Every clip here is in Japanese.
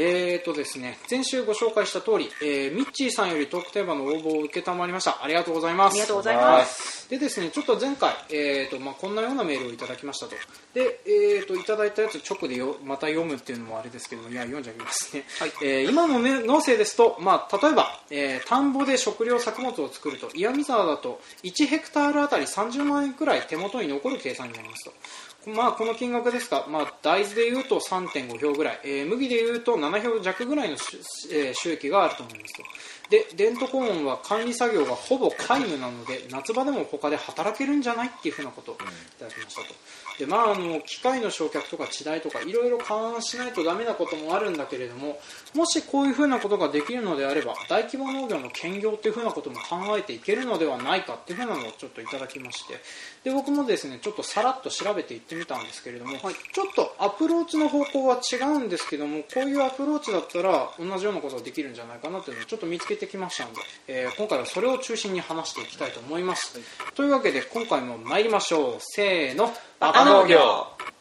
えーとですね、前週ご紹介した通り、えー、ミッチーさんよりトークテーマの応募を受けたまりました。ありがとうございます。ありがとうございます。でですね、ちょっと前回、えーとまあ、こんなようなメールをいただきましたと。で、えーと、いただいたやつ直でよまた読むっていうのもあれですけども、いや、読んじゃいますね。はいえー今の、ね、農政ですと、まあ、例えば、えー田んぼで食料作物を作ると、岩見沢だと1ヘクタールあたり30万円くらい手元に残る計算になりますと。まあ、この金額ですが、まあ、大豆でいうと3.5票ぐらい、えー麦でいうと7票弱ぐらいのし、えー収益があると思いますと。でデントコーンは管理作業がほぼ皆無なので夏場でも他で働けるんじゃないっていうふうなことをいただきましたと。で、まあ、あの機械の焼却とか地代とかいろいろ勘案しないとダメなこともあるんだけれどももしこういうふうなことができるのであれば大規模農業の兼業っていうふうなことも考えていけるのではないかっていうふうなのをちょっといただきまして。で僕もですねちょっとさらっと調べていってみたんですけれども、ちょっとアプローチの方向は違うんですけどもこういうアプローチだったら同じようなことができるんじゃないかなというのをちょっと見つけてきましたので、えー今回はそれを中心に話していきたいと思います、というわけで今回も参りましょう。せーの。バカ農業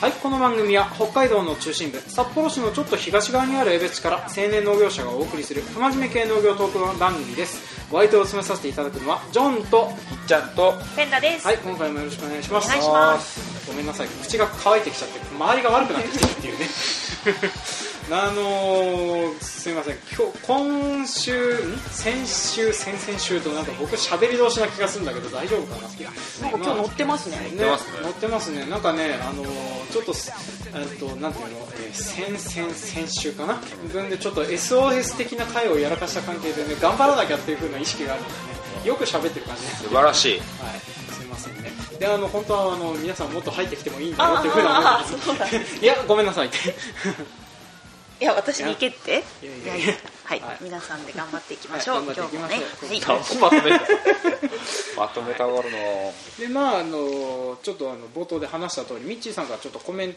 はいこの番組は北海道の中心部札幌市のちょっと東側にある江別市から青年農業者がお送りする不真面目系農業トーク番組です。お相手を務めさせていただくのはジョンとちゃんとペンダです。はい今回もよろしくお願いします。お願いします。ごめんなさい口が乾いてきちゃって周りが悪くなってきてるっていうね あのー、すいません。今日今週ん？先週先々週となんか僕喋り同士な気がするんだけど大丈夫かな？なんか今日乗ってますね。ねってますね。乗ってますね。なんかねあのーちょっとすえっとなんていうの、えー先々先週かな？分でちょっと SOS 的な回をやらかした関係でね頑張らなきゃっていう風な意識があるのでね。よく喋ってる感じ。ね素晴らしい。はい。すいませんね。であの本当はあの皆さんもっと入ってきてもいいんだよっていう風な思あうんです。あそうだ。い いやごめんなさいってや私に行けって？いやいやいや。はい。はい、皆さんで頑張っていきましょう。はい。今日もね。まとめたまとめたがるのでまああのちょっとあの冒頭で話した通りミッチーさんからちょっとコメン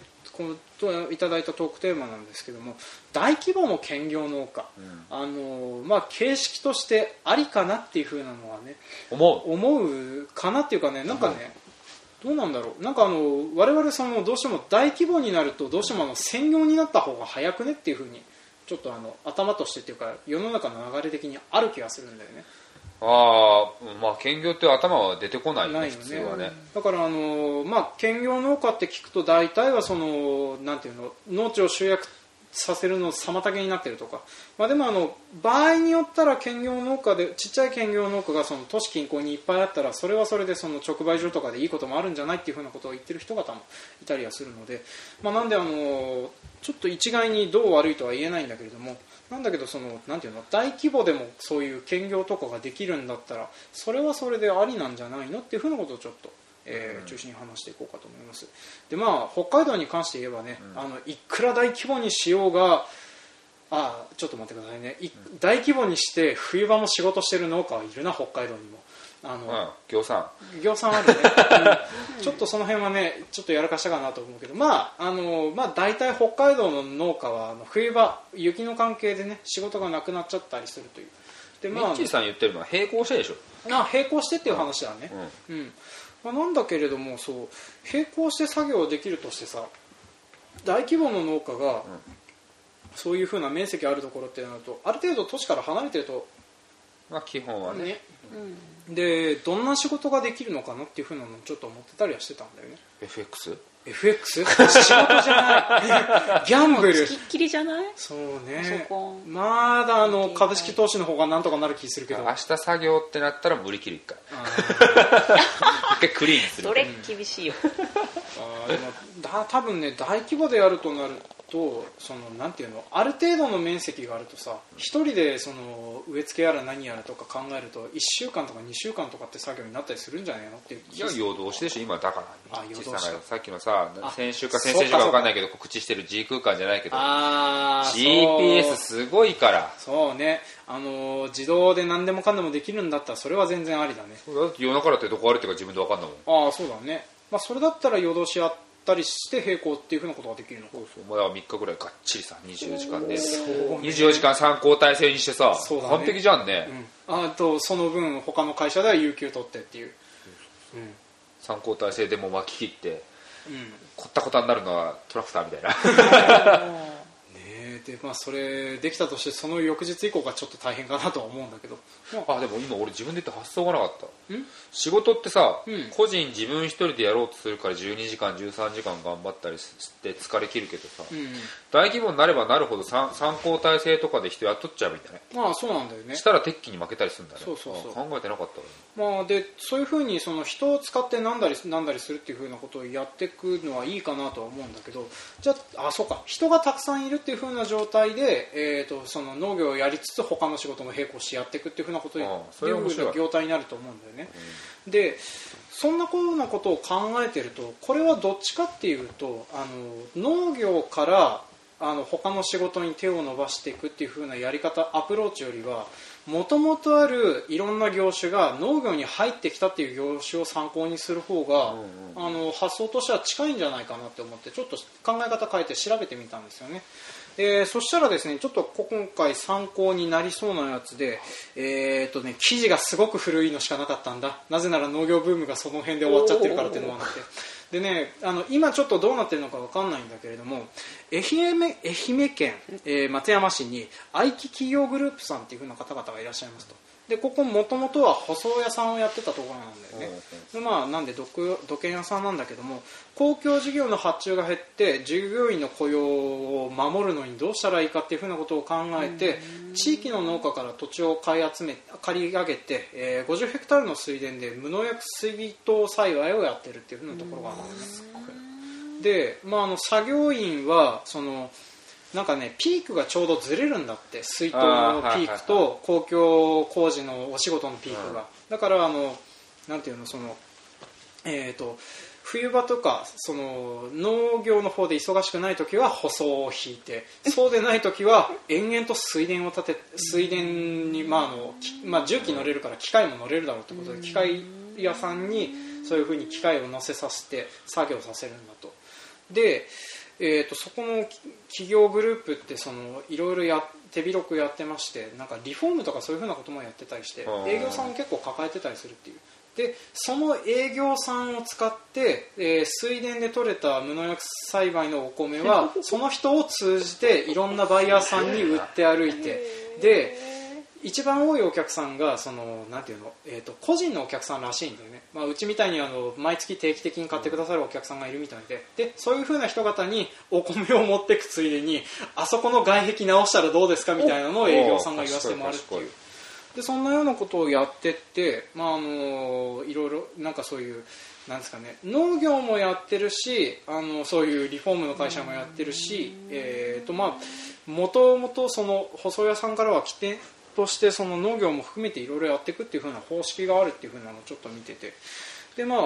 トいただいたトークテーマなんですけども大規模の兼業農家、あのまあ形式としてありかなっていう風なのはね思う。思うかなっていうかねなんかねどうなんだろう。なんかあの我々そのどうしても大規模になるとどうしてもあの専業になった方が早くねっていう風にちょっとあの頭としてっていうか世の中の流れ的にある気がするんだよね。ああまあ兼業って頭は出てこないよねないよ普通はね。だからあのまあ兼業農家って聞くと大体はそのなんていうの農地を集約させるの妨げになってるとか、まあ、でもあの場合によったら兼業農家でちっちゃい兼業農家がその都市近郊にいっぱいあったらそれはそれでその直売所とかでいいこともあるんじゃないっていうふうなことを言ってる人方もいたりはするので、まあ、なんであのちょっと一概にどう悪いとは言えないんだけれどもなんだけどそのなんていうの大規模でもそういう兼業とかができるんだったらそれはそれでありなんじゃないのっていうふうなことをちょっと、えー中心に話していこうかと思います。でまあ北海道に関して言えばね、あのいくら大規模にしようがあちょっと待ってくださいね。い大規模にして冬場も仕事してる農家はいるな北海道にも。あの、うん。業産業産あるね、うん。ちょっとその辺はねちょっとやらかしたかなと思うけどまああのまあ大体北海道の農家はあの冬場雪の関係でね仕事がなくなっちゃったりするという。でミッチーさん言ってるのは並行してでしょ。あ並行してっていう話だね、うんまあ、なんだけれどもそう並行して作業できるとしてさ大規模の農家が、そういうふうな面積あるところってなるとある程度都市から離れてるとまあ基本はね。ね、でどんな仕事ができるのかなっていうふうなのをちょっと思ってたりはしてたんだよね。FX? FX? 仕事じゃない。ギャンブル。つきっきりじゃない？そうパねソコン。まだあの株式投資の方がなんとかなる気するけど。明日作業ってなったら無理切る一回。あ 一回クリーンする。それ？厳しいよ。あーでもだ多分ね大規模でやるとなるとそのなんていうのある程度の面積があるとさ一人でその植え付けやら何やらとか考えると1週間とか2週間とかって作業になったりするんじゃないのっていういや夜通しでしょ今だからあミッチー夜通しささっきのさあ先週か先々週か分かんないけど告知してる G 空間じゃないけど GPS すごいから。そうね。あのー自動で何でもかんでもできるんだったらそれは全然ありだね。だって夜中だってどこ歩いてるか自分で分かんないもん。ああそうだね、まあ、それだったら夜通しやっったりして並行っていうふうなことができるのか。そうそう。まだ3日ぐらいがっちりさ24時間で。ね24時間3交代制にしてさ、ね。完璧じゃんね、うん、あとその分他の会社では有給取ってっていう、うん3交代制でも巻き切ってうん。こったこたになるのはトラクターみたいな でまあそれできたとしてその翌日以降がちょっと大変かなとは思うんだけど。あでも今俺自分で言って発想がなかった。ん？仕事ってさ、うん。個人自分一人でやろうとするから12時間13時間頑張ったりして疲れ切るけどさ、うん大規模になればなるほど参参考体制とかで人雇っちゃうみたいな。まあそうなんだよね。したら鉄器に負けたりするんだね。そうそうそう。あ考えてなかったわ。まあ、でそういうふうにその人を使ってなんだりなんだりするっていうふうなことをやっていくのはいいかなとは思うんだけど。じゃああそうか。人がたくさんいるっていうふうな状態で、えー、とその農業をやりつつ他の仕事も並行してやっていくっていうふうなこといい。う業態になると思うんだよね、でそんなこうなことを考えてるとこれはどっちかっていうとあの農業からあの他の仕事に手を伸ばしていくっていう風なやり方アプローチよりはもともとあるいろんな業種が農業に入ってきたっていう業種を参考にする方が、あの発想としては近いんじゃないかなって思ってちょっと考え方変えて調べてみたんですよね。えーそしたらですねちょっと今回参考になりそうなやつで、えーとね、記事がすごく古いのしかなかったんだ。なぜなら農業ブームがその辺で終わっちゃってるからっていうのもあって。でねあの今ちょっとどうなってるのか分かんないんだけれども愛媛愛媛県、えー松山市に愛機企業グループさんっていう風な方々がいらっしゃいますと。でここもともとは舗装屋さんをやってたところなんだよね。でまあなんで土土建屋さんなんだけども公共事業の発注が減って従業員の雇用を守るのにどうしたらいいかっていうふうなことを考えて地域の農家から土地を買い集め借り上げて、えー50ヘクタールの水田で無農薬水筒栽培をやってるっていうふうなところがあるんです。ねで、まあ、あの作業員はそのなんかねピークがちょうどずれるんだって水筒のピークと公共工事のお仕事のピークが、だからあのなんていうのそのえー、と冬場とかその農業の方で忙しくない時は舗装を引いてそうでない時は延々と水田を立て水田に、まああのきまあ、重機乗れるから機械も乗れるだろうということで機械屋さんにそういうふうに機械を乗せさせて作業させるんだと。でえー、とそこのき企業グループってそのいろいろや手広くやってましてなんかリフォームとかそういうふうなこともやってたりして営業さんを結構抱えてたりするっていう。でその営業さんを使って、えー水田で採れた無農薬栽培のお米は その人を通じていろんなバイヤーさんに売って歩いてで一番多いお客さんがそのなんていうの、えー、と個人のお客さんらしいんだよね、まあ、うちみたいにあの毎月定期的に買ってくださるお客さんがいるみたいで。でそういうふうな人方にお米を持っていくついでにあそこの外壁直したらどうですかみたいなのを営業さんが言わせてもらうって。いうでそんなようなことをやってって、まあ、あのいろいろなんかそういうなんですかね農業もやってるしあのそういうリフォームの会社もやってるし、えーとまあ、もともとその細屋さんからは起点としてその農業も含めていろいろやっていくっていう風な方式があるっていう風なのをちょっと見てて。でまあ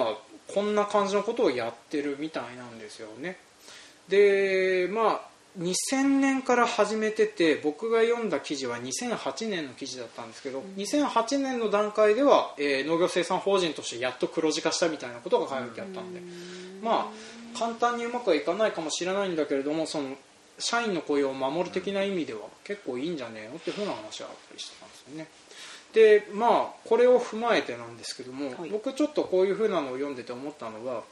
こんな感じのことをやってるみたいなんですよね。でまあ2000年から始めてて僕が読んだ記事は2008年の記事だったんですけど、2008年の段階では、えー農業生産法人としてやっと黒字化したみたいなことが書いてあったんで、まあ簡単にうまくはいかないかもしれないんだけれどもその社員の雇用を守る的な意味では結構いいんじゃねえのっていうふうな話があったりしてたんですよね。でまあこれを踏まえてなんですけども、はい僕ちょっとこういうふうなのを読んでて思ったのは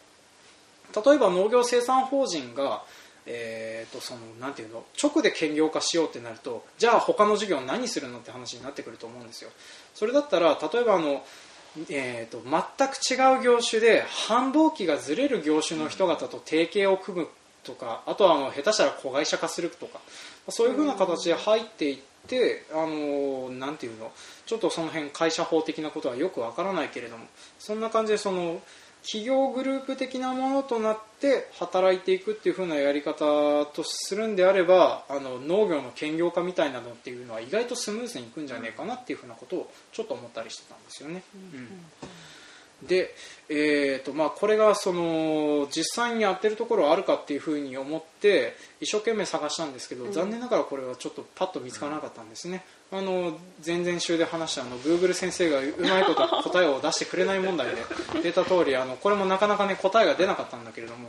例えば農業生産法人が、えー、とそのなんていうの直で兼業化しようってなるとじゃあ他の事業何するのって話になってくると思うんですよそれだったら例えばあの、えー、と全く違う業種で繁忙期がずれる業種の人方と提携を組むとかあとはあの下手したら子会社化するとかそういうふうな形で入っていってあのなんていうのちょっとその辺会社法的なことはよくわからないけれどもそんな感じでその企業グループ的なものとなって働いていくっていう風なやり方とするんであればあの農業の兼業化みたいなのっていうのは意外とスムーズにいくんじゃねえかなっていう風なことをちょっと思ったりしてたんですよね。うんで、えーとまあ、これがその実際にやってるところあるかっていうふうに思って、て一生懸命探したんですけど、残念ながらこれはちょっとパッと見つからなかったんですね、あの前々週で話したあの Google 先生がうまいこと答えを出してくれない問題で 出た通りあのこれもなかなかね答えが出なかったんだけれども、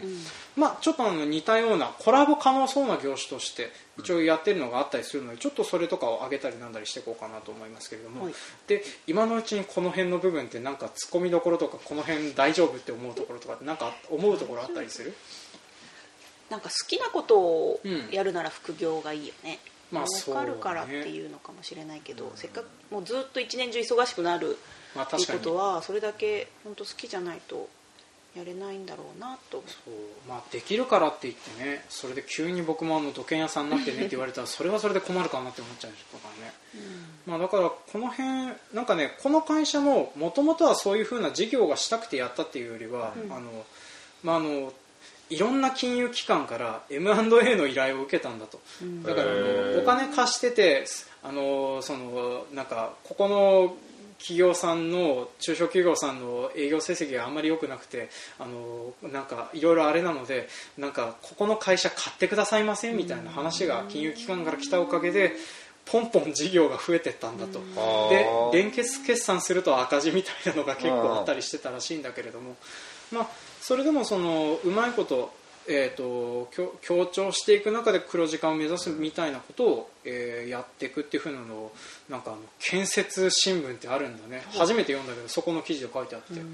まあ、ちょっとあの似たようなコラボ可能そうな業種として一応やってるのがあったりするのでちょっとそれとかを上げたりなんだりしていこうかなと思いますけれども、はい。で今のうちにこの辺の部分ってなんか突っ込みどころとかこの辺大丈夫って思うところとかってなんか思うところあったりする？なんか好きなことをうん。やるなら副業がいいよね、まあ儲かるからっていうのかもしれないけど、せっかくもうずっと一年中忙しくなるまあっていうことはそれだけ本当好きじゃないとやれないんだろうなとそう。まあ、できるからって言ってねそれで急に僕もあの土建屋さんになってねって 言われたらそれはそれで困るかなって思っちゃうとかね、まあ、だからこの辺なんかねこの会社ももともとはそういうふうな事業がしたくてやったっていうよりは、うん。あのまああのいろんな金融機関から M&A の依頼を受けたんだと、ん。だからあのお金貸しててあのそのなんかここの企業さんの中小企業さんの営業成績があんまり良くなくてあのなんかいろいろあれなのでなんかここの会社買ってくださいませんみたいな話が金融機関から来たおかげでポンポン事業が増えてったんだと。あでー。連結決算すると赤字みたいなのが結構あったりしてたらしいんだけれども。まあそれでもそのうまいことえー、と強強調していく中で黒字化を目指すみたいなことを、えーやっていくっていうふうなのをなんかあの建設新聞ってあるんだね。初めて読んだけどそこの記事で書いてあって、うん。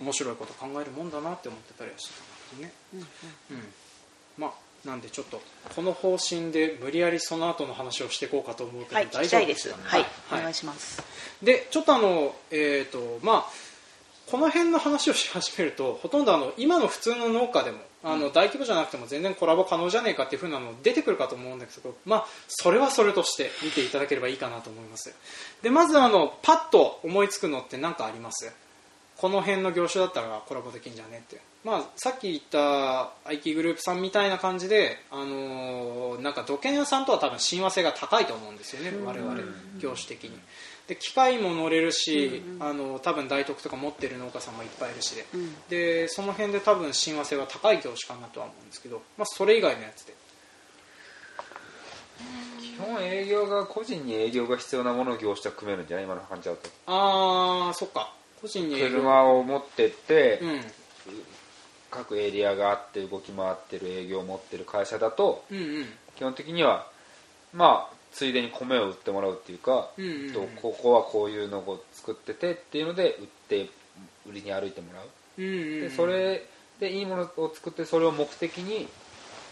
面白いこと考えるもんだなって思ってたりはしてたんだけどね、うんまあなんでちょっとこの方針で無理やりその後の話をしていこうかと思うけど、はい聞大丈夫ですかね。はい、はい。お願いします。でちょっとあのえっ、とまあこの辺の話をし始めるとほとんどあの今の普通の農家でもあの大規模じゃなくても全然コラボ可能じゃねえかっていう風なの出てくるかと思うんだけど、まあ、それはそれとして見ていただければいいかなと思います。でまずあのパッと思いつくのって何かあります？この辺の業種だったらコラボできんじゃねって、まあ、さっき言った IT グループさんみたいな感じで、あのーなんか土建屋さんとは多分親和性が高いと思うんですよね、我々業種的にで機械も乗れるし、あの多分大徳とか持ってる農家さんもいっぱいいるしで,、うん。でその辺で多分親和性は高い業種かなとは思うんですけど、まあ、それ以外のやつで。基本営業が個人に営業が必要なものを業種と組めるんじゃない？今の感じだと。ああそっか。個人に営業。車を持ってって、うん。各エリアがあって動き回ってる営業を持ってる会社だとうんうん。基本的にはまあついでに米を売ってもらうっていうか、うんうんうん。とここはこういうのを作っててっていうので売って売りに歩いてもらう、うんうんうん。でそれでいいものを作ってそれを目的に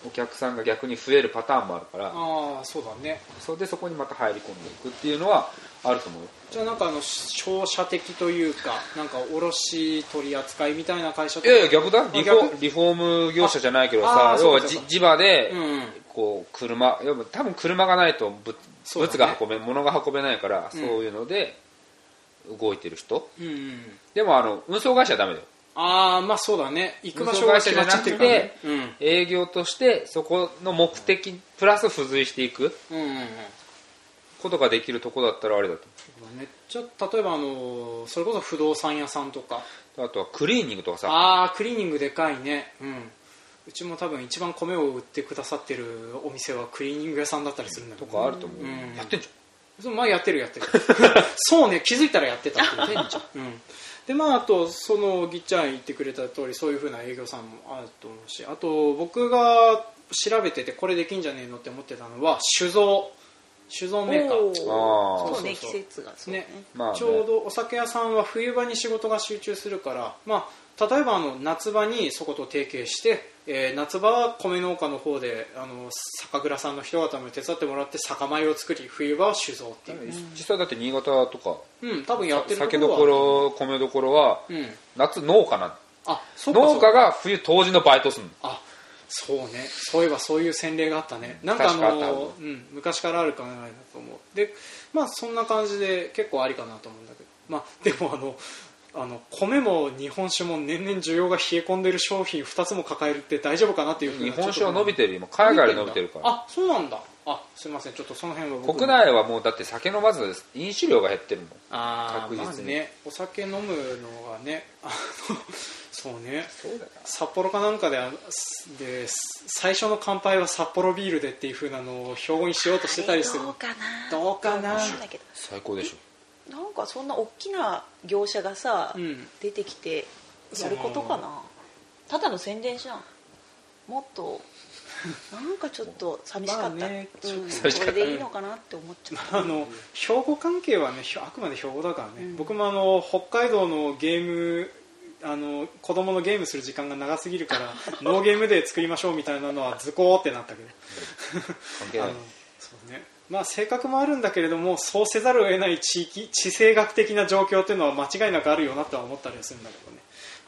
お客さんが逆に増えるパターンもあるからああそうだね。それでそこにまた入り込んでいくっていうのはあると思うよ。じゃあなんかあの商社的というかなんか卸取り扱いみたいな会社といかやいや逆だ。リフォ逆？リフォーム業者じゃないけどあさ要はあそうかそうか。じ地場でうんうんこう車要は多分車がないと物物が運べ物が運べないからうん。そういうので動いてる人。うんうんでもあの運送会社はダメだよ。ああまあそうだね。行く運送場所が会社じゃな決まっちゃってくるからね。て営業としてそこの目的プラス付随していく。うんうんうんうんことができるとこだったらあれだと。めっちゃ例えばあのそれこそ不動産屋さんとか。あとはクリーニングとかさ。ああクリーニングでかいね。うんうちも多分一番米を売ってくださってるお店はクリーニング屋さんだったりするんだけとどかあると思う、うん。やってんじそうまあやってるやってる。そうね気づいたらやってたって言ってんじゃん、うん、でまああとそのぎっちゃん言ってくれた通りそういうふうな営業さんもあると思うしあと僕が調べててこれできんじゃねえのって思ってたのは酒造。酒造メーカー。おあー。そうねそうそうそう。季節がそうね。ね。まあ、ね、ちょうどお酒屋さんは冬場に仕事が集中するから、まあ、例えばあの夏場にそこと提携して、えー夏場は米農家の方であの酒蔵さんの人方も手伝ってもらって酒米を作り冬場は酒造っていう、実際だって新潟とかうん、多分やってる酒どところはころ米どころはうん、夏農家なあそう農家が冬当時のバイトするの。あそうね。そういえばそういう洗礼があったね。なんかあの、うん、昔からある考えだと思う。でまあそんな感じで結構ありかなと思うんだけど。まあでもあのあの米も日本酒も年々需要が冷え込んでる商品2つも抱えるって大丈夫かなっていうふう日な本酒は伸びててる今海外で伸びてるからあそうなんだ。あすいません。ちょっとその辺は僕国内はもうだって酒飲まず飲酒量が減ってるも。んあ確実に。まずねお酒飲むのがねあのそうね。そうだよ札幌かなんかであで最初の乾杯は札幌ビールでっていう風なのを標語にしようとしてたりする。どうかな。どうかな。最高でしょなんかそんな大きな業者がさ、うん。出てきてやることかな？ただの宣伝じゃん。もっとなんかちょっと 寂しかった、まあねうん、寂しかった。これでいいのかなって思っちゃった。あの標語関係はねあくまで標語だからね、うん。僕もあの北海道のゲームあの子供のゲームする時間が長すぎるから ノーゲームで作りましょうみたいなのはズコーってなったけど。関係ない。あのそうねまあ性格もあるんだけれどもそうせざるを得ない地域地政学的な状況っていうのは間違いなくあるよなとは思ったりはするんだけどね、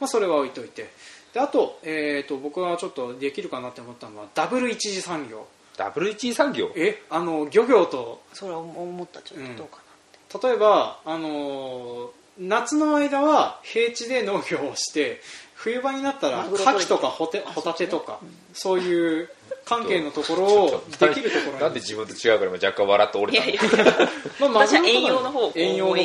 まあ、それは置いといて。であと,、えー、と僕はちょっとできるかなって思ったのはダブル一次産業。ダブル一位産業？えあの漁業と。それは思った。ちょっとどうか例えば、あのー夏の間は平地で農業をして冬場になったら牡蠣とかホテホタテとかそういう関係のところをできるところに。なんで自分と違うから今若干笑って折れたいやいや。まあ私は遠洋の方を遠洋の方ね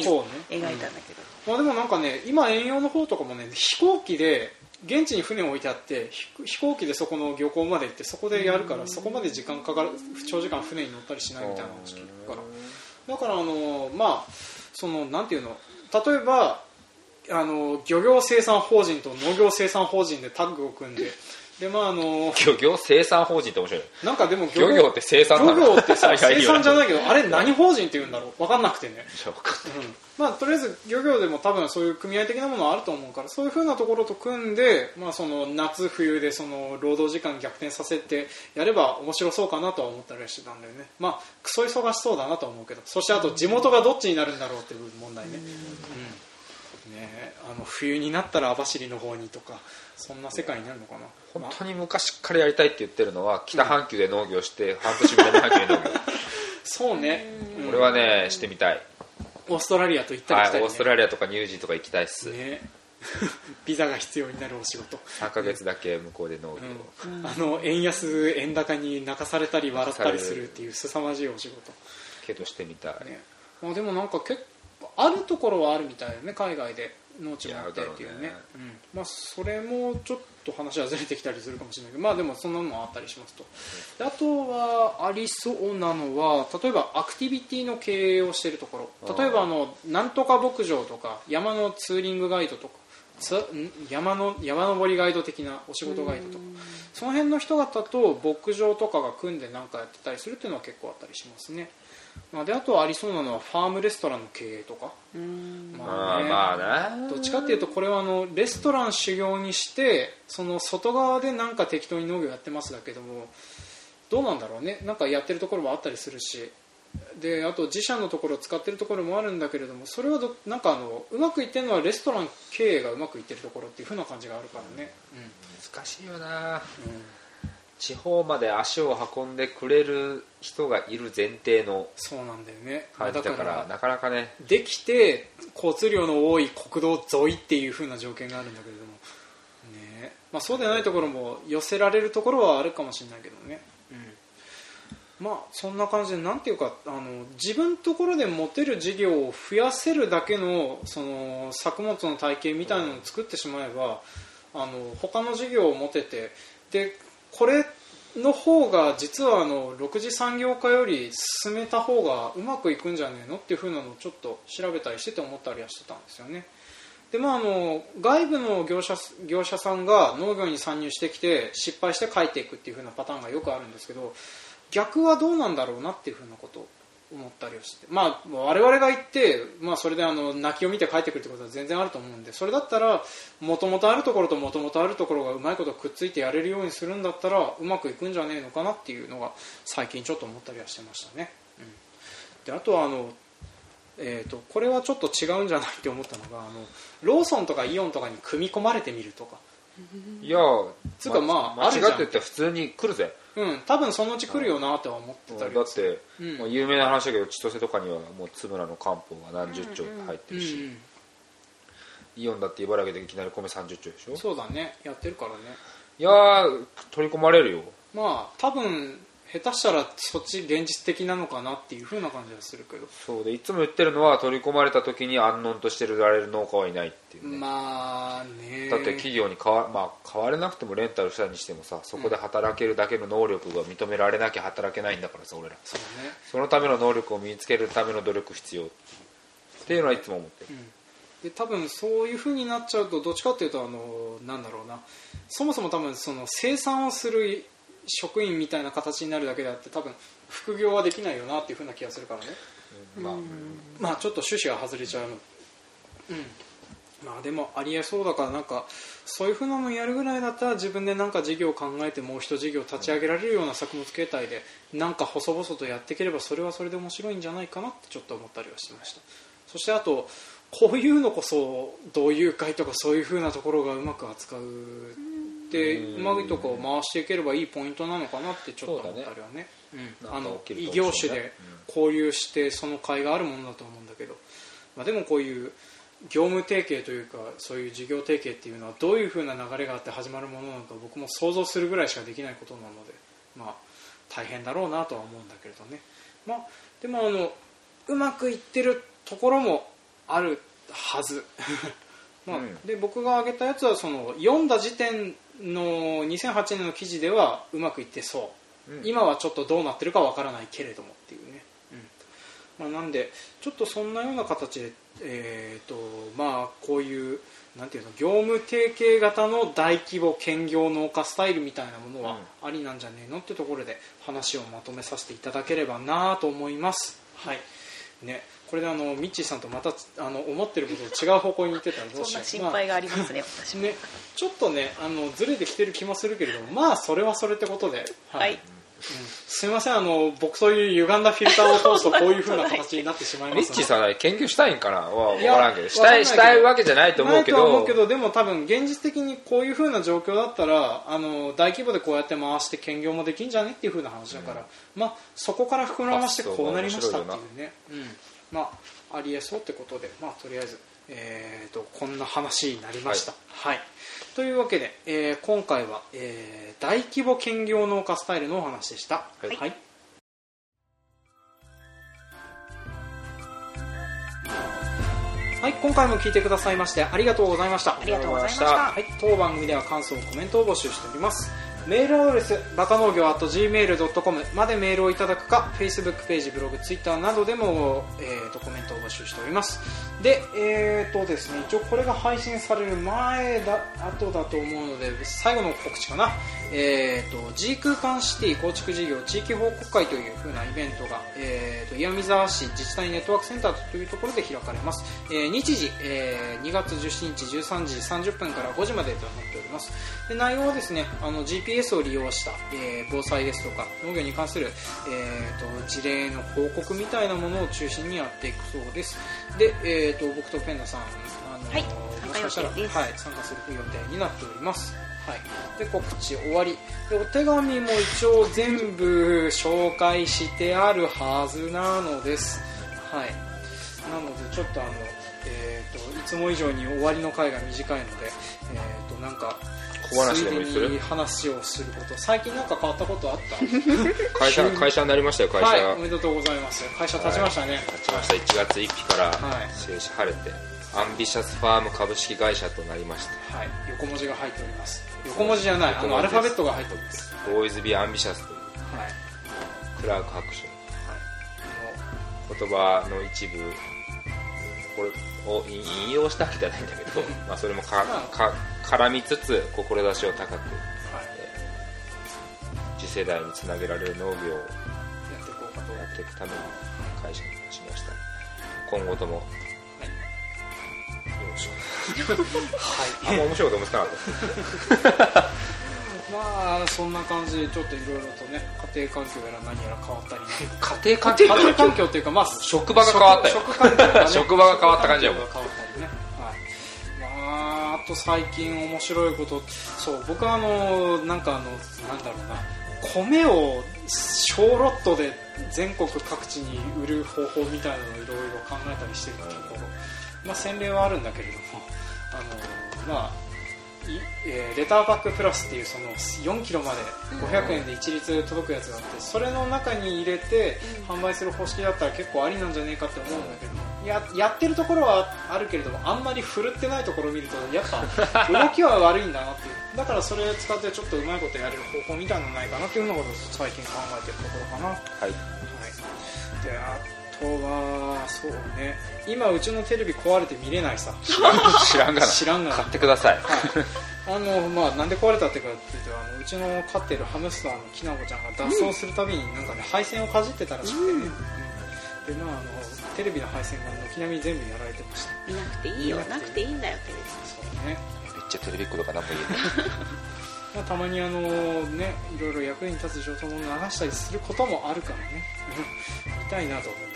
描いたんだけど、まあ、でもなんかね今遠洋の方とかもね飛行機で現地に船を置いてあってひ飛行機でそこの漁港まで行ってそこでやるからそこまで時間かかる長時間船に乗ったりしないみたいな話聞くからだからあのまあそのなんていうの例えばあの漁業生産法人と農業生産法人でタッグを組んででまああの漁業生産法人って面白い。なんかでも漁業って生産漁業ってさ 生産じゃないけどあれ何法人って言うんだろう？分かんなくてね。うん。まあ、とりあえず漁業でも多分そういう組合的なものはあると思うからそういうふうなところと組んで、まあ、その夏冬でその労働時間逆転させてやれば面白そうかなとは思ったりはしてたんだよね。まあクソ忙しそうだなとは思うけど。そしてあと地元がどっちになるんだろうっていう問題ね,、うん、ねあの冬になったら網走の方にとかそんな世界になるのかな。本まあ当に昔からやりたいって言ってるのは北半球で農業して半年南半球で農業。そうね、うん。これはねしてみたい。オーストラリアと行ったり来たり、ね。はいオーストラリアとかニュージーとか行きたいっす。ね。ビザが必要になるお仕事。3ヶ月だけ向こうで農業。うん。あの円安円高に泣かされたり笑ったりするっていう凄まじいお仕事、けどしてみたい。ね。まあ、でもなんか結構あるところはあるみたいだね海外で農地もあってっていうね。ねうん。まあ、それもちょっと話はずれてきたりするかもしれないけどまあでもそんなのもあったりしますと。であとはありそうなのは例えばアクティビティの経営をしているところ。例えばあのなんとか牧場とか山のツーリングガイドとか山の山登りガイド的なお仕事ガイドと。かその辺の人方と牧場とかが組んで何かやってたりするっていうのは結構あったりしますね、まあ、であとはありそうなのはファームレストランの経営とか。うん。まあまあな。どっちかっていうとこれはあのレストラン修行にしてその外側でなんか適当に農業やってますだけどもどうなんだろうね。なんかやってるところもあったりするしであと自社のところを使ってるところもあるんだけれどもそれはどなんかあのうまくいってるのはレストラン経営がうまくいってるところっていう風な感じがあるからね、難しいよな。うん。うん地方まで足を運んでくれる人がいる前提のそうなんだよね。だからなかなかね。できて交通量の多い国道沿いっていう風な条件があるんだけれども、ね。まあ、そうでないところも寄せられるところはあるかもしれないけどね、うん、まあそんな感じでなんていうかあの自分のところで持てる事業を増やせるだけのその作物の体系みたいなのを作ってしまえばあの他の事業を持ててでこれの方が実はあの6次産業化より進めた方がうまくいくんじゃねえのっていう風なのをちょっと調べたりしてて思ったりはしてたんですよね。でまああの外部の業者業者さんが農業に参入してきて失敗して帰っていくっていう風なパターンがよくあるんですけど逆はどうなんだろうなっていう風なことを思ったりをして。まあ我々が行って、まあ、それであの泣きを見て帰ってくるってことは全然あると思うんでそれだったらもともとあるところともともとあるところがうまいことくっついてやれるようにするんだったらうまくいくんじゃねえのかなっていうのが最近ちょっと思ったりはしてましたね、うん、であとはあのえー、とこれはちょっと違うんじゃないって思ったのがあのローソンとかイオンとかに組み込まれてみるとか。いやつうかまああ間違ってって普通に来るぜ。うん。多分そのうち来るよなとは思ってたりだって、うん。もう有名な話だけど千歳とかにはもう津村の漢方が何十丁入ってるし、うんイオンだって茨城でいきなり米30丁でしょ？うん、そうだね。やってるからね。いやー取り込まれるよ。まあ多分下手したらそっち現実的なのかなっていう風な感じはするけど。そうでいつも言ってるのは取り込まれた時に安穏としてられる農家はいないっていうね、まあね。だって企業に変わ,、まあ、変われなくてもレンタルしたにしてもさそこで働けるだけの能力が認められなきゃ働けないんだからさ俺ら。そうね。そのための能力を身につけるための努力必要っていうのはいつも思ってる、で多分そういう風になっちゃうとどっちかっていうとあのなんだろうな。そもそも多分その生産をする職員みたいな形になるだけであって多分副業はできないよなっていう風な気がするからね。まあ、まあちょっと趣旨が外れちゃうの。うん。まあでもありえそうだからなんかそういうふうなのやるぐらいだったら自分でなんか事業を考えてもう一事業立ち上げられるような作物形態でなんか細々とやっていければそれはそれで面白いんじゃないかなってちょっと思ったりはしてました。そしてあとこういうのこそ同友会とかそういうふうなところがうまく扱うでうまいとこ回していければいいポイントなのかなってちょっと思ったりはね。うん、あの異業種で交流してその甲斐があるものだと思うんだけど、まあ、でもこういう業務提携というかそういう事業提携っていうのはどういうふうな流れがあって始まるものなのか僕も想像するぐらいしかできないことなので、まあ、大変だろうなとは思うんだけれどね、まあ、でもあのうまくいってるところもあるはず、まあうん。で僕が挙げたやつはその読んだ時点の2008年の記事ではうまくいってそう、うん。今はちょっとどうなってるかわからないけれどもっていうね、うん。まあ、なんでちょっとそんなような形で、えーとまあ、こういうなんていうの業務提携型の大規模兼業農家スタイルみたいなものはありなんじゃねえのってところで話をまとめさせていただければなと思います。はい。ね、これであのミッチーさんとまたあの思ってることと違う方向に行ってたらどうしよう。な心配がありますね、私。もね、ちょっとねあのずれてきてる気もするけれどもまあそれはそれってことで、はい、うん。すみませんあの僕そういう歪んだフィルターを通すとこういう風な形になってしまいますミッチーさんは研究したいんかな？わ分いやからんけど。したいけど。いしたいわけじゃないと思うけど。思うけどでも多分現実的にこういう風な状況だったらあの大規模でこうやって回して兼業もできんじゃねっていう風な話だから、まあ、そこから膨らましてこうなりましたっていうね、うんまあ、ありえそうってことで、まあ、とりあえず、えー、とこんな話になりました。はいというわけで、えー今回は、えー大規模兼業農家スタイルのお話でした。はいはいはい、今回も聞いてくださいましてありがとうございました。ありがとうございましたはい、当番組では感想、コメントを募集しております。メールアドレス、バカ農業 .gmail.com までメールをいただくか、Facebook ページ、ブログ、Twitter などでも、えー、とコメントを募集しております。で、えーとですね、一応これが配信される前だ、後だと思うので、最後の告知かな。えーと、G 空間シティ構築事業地域報告会という風なイベントが、えーと、岩見沢市自治体ネットワークセンターというところで開かれます。えー日時、えー2月17日13時30分から5時までとなっております。で内容はですね、あの GPS を利用した、えー防災ですとか農業に関する、えーと事例の報告みたいなものを中心にやっていくそうです。で、えーと僕とペンダさん、あのはいもしかしたら、はい、参加する予定になっております。はい、で告知終わり。でお手紙も一応全部紹介してあるはずなのです、はい、なのでちょっとあの、えー、といつも以上に終わりの回が短いので、えー、となんか小話でもいいするついでに話をすること最近なんか変わったことあった会社会社になりましたよ会社、はいおめでとうございます会社立ちましたね、立ちました1月1日から正式晴れてアンビシャスファーム株式会社となりましたはい、横文字が入っております横文字じゃないあのアルファベットが入っておりますボーイズ・ビー・アンビシャスというはい、クラーク博士はい、言葉の一部これを引引用したわけじゃないんだけどまあそれもかか絡みつつ志を高くはい。次世代につなげられる農業をやっていこうかとやっていくための会社にしました。今後とも。よろしく あんま面白いこと思ってなかった。まあそんな感じでちょっといろいろとね家庭環境やら何やら変わったり。家庭環家庭環境っていうかまあ職場が変わったよ。職場が変わった感じだもん。変わったりねと最近面白いことそう僕はあのなんかあのなんだろうな米を小ロットで全国各地に売る方法みたいなのをいろいろ考えたりしてるところ、まあ、洗礼はあるんだけれどもあのまあえーレターパックプラスっていうその4キロまで500円で一律届くやつがあってそれの中に入れて販売する方式だったら結構ありなんじゃねえかって思うんだけどややってるところはあるけれどもあんまり振るってないところを見るとやっぱ 動きは悪いんだなっていう。だからそれ使ってちょっとうまいことやれる方法みたいなのないかなっていうのを最近考えてるところかな。はい。はい、であとはそうね。今うちのテレビ壊れて見れないさ。知らんがな。知らんがな。買ってください。はい。あのまあなんで壊れたってかっていうとあのうちの飼ってるハムスターのきなこちゃんが脱走するたびになんかね配線をかじってたらしくてね、うん。でまああのテレビの配線が軒並み全部やられてました。見なくていいよ。なくていいんだよテレビ。そうねめっちゃテレビっ子とか何も言えないまあ、たまにあのねいろいろ役に立つ情報を流したりすることもあるからね。うん。見たいなと思うんだけどね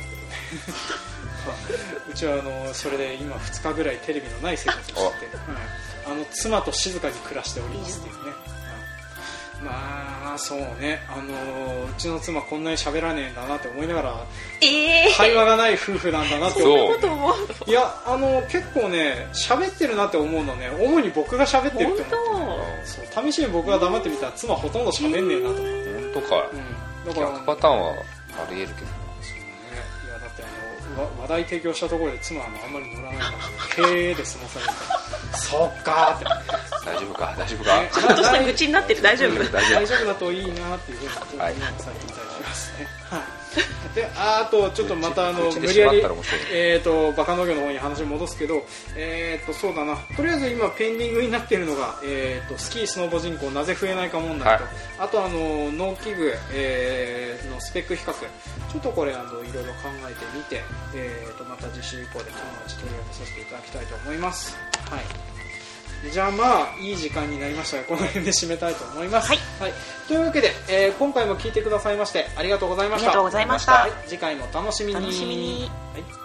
うちはあのそれで今2日ぐらいテレビのない生活をしてて、はい。あの妻と静かに暮らしておりますっていうね。はい。まあそうね。あのうちの妻こんなに喋らねえんだなって思いながらええ会話がない夫婦なんだなって思そうこと思ういやあの結構ね喋ってるなって思うのね。主に僕が喋ってるって思って本そう。試しに僕が黙ってみたら妻ほとんど喋んねえなと思って、本当か。うん、だから逆パターンはありえるけど話題提供したところで妻はあんまり乗らないから経営で済まされるからそっか。大丈夫か？大丈夫か、ねちゃんとした愚痴になってる。大丈夫。大丈夫。だといいなっていうふうにちょっとはい。ただきますね。はい。でああとちょっとまたあの無理やりえー、とバカ農業の方に話戻すけど、えー、とそうだな。とりあえず今ペンディングになっているのが、えー、とスキースノボ人口なぜ増えないか問題と、はい。あとあの農機具、えーのスペック比較ちょっとこれあのいろいろ考えてみて、えー、とまた次週以降で友達取り上げさせていただきたいと思います。はいじゃあまあいい時間になりましたがこの辺で締めたいと思います、はい。というわけで、えー今回も聞いてくださいましてありがとうございました。ありがとうございました。はい、次回もお楽しみに。楽しみに。はい